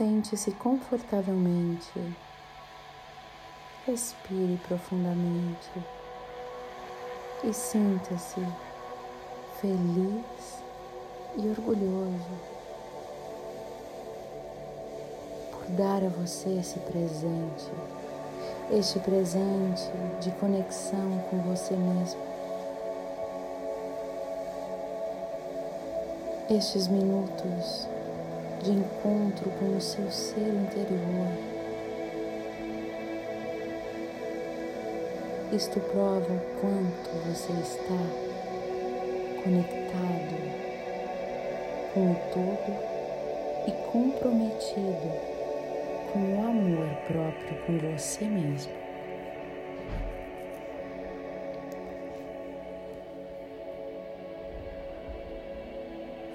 Sente-se confortavelmente. Respire profundamente e sinta-se feliz e orgulhoso por dar a você esse presente, este presente de conexão com você mesmo. Estes minutos de encontro com o seu ser interior. Isto prova o quanto você está conectado com o todo e comprometido com o amor próprio com você mesmo.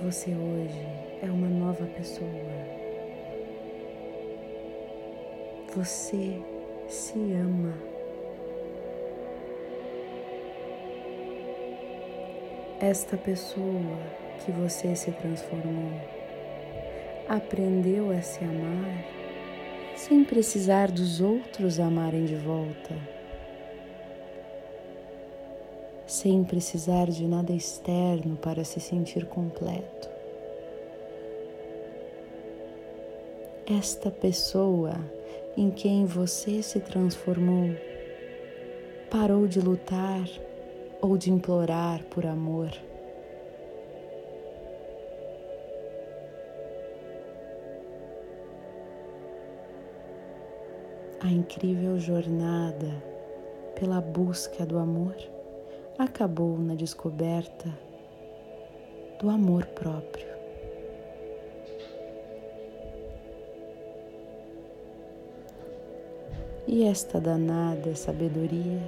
Você hoje é uma nova pessoa. Você se ama. Esta pessoa que você se transformou aprendeu a se amar sem precisar dos outros amarem de volta, sem precisar de nada externo para se sentir completo. esta pessoa em quem você se transformou parou de lutar ou de implorar por amor. A incrível jornada pela busca do amor acabou na descoberta do amor próprio. E esta danada sabedoria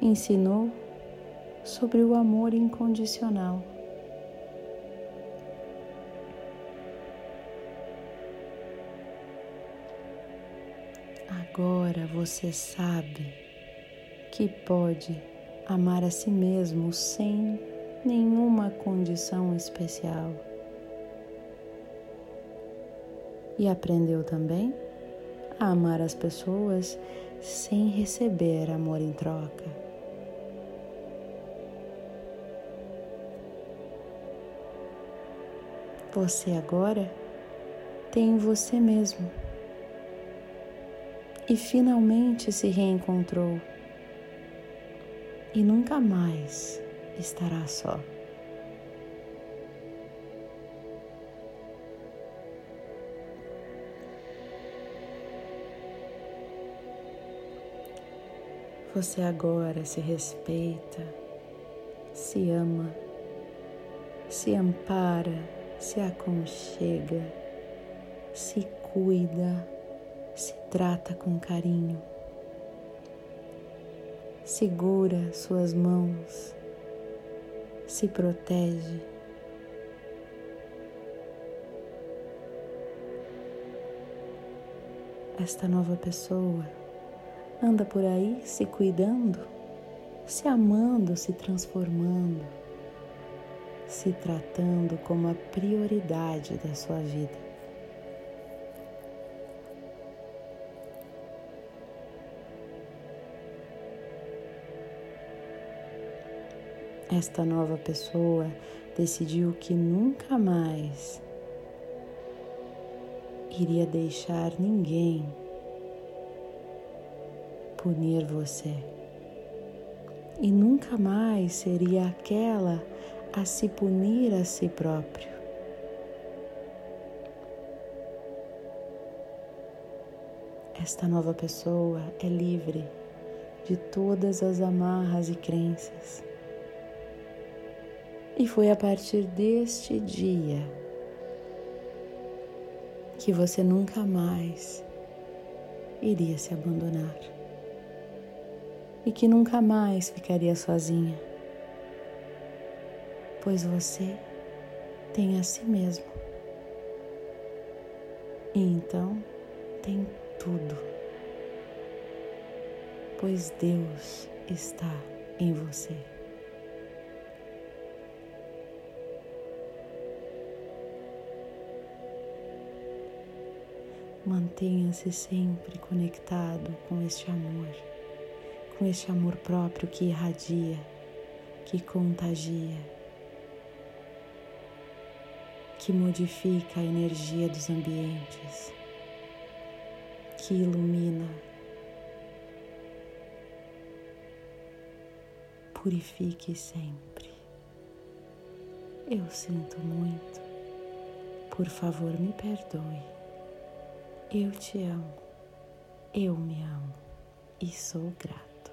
ensinou sobre o amor incondicional. Agora você sabe que pode amar a si mesmo sem nenhuma condição especial. E aprendeu também a amar as pessoas sem receber amor em troca. Você agora tem você mesmo e finalmente se reencontrou e nunca mais estará só. Você agora se respeita, se ama, se ampara, se aconchega, se cuida, se trata com carinho. Segura suas mãos, se protege. Esta nova pessoa anda por aí se cuidando, se amando, se transformando, se tratando como a prioridade da sua vida. Esta nova pessoa decidiu que nunca mais iria deixar ninguém punir você. E nunca mais seria aquela a se punir a si próprio. Esta nova pessoa é livre de todas as amarras e crenças. E foi a partir deste dia que você nunca mais iria se abandonar e que nunca mais ficaria sozinha, pois você tem a si mesmo. E então tem tudo, pois Deus está em você. Mantenha-se sempre conectado com este amor, com este amor próprio que irradia, que contagia, que modifica a energia dos ambientes, que ilumina, purifique sempre. Eu sinto muito, por favor me perdoe. Eu te amo, eu me amo e sou grato.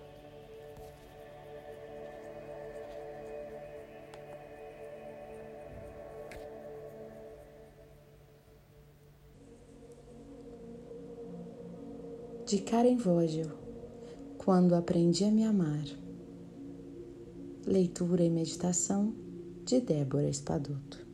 De Karen Vogel, Quando Aprendi a Me Amar. Leitura e meditação de Débora Espadoto.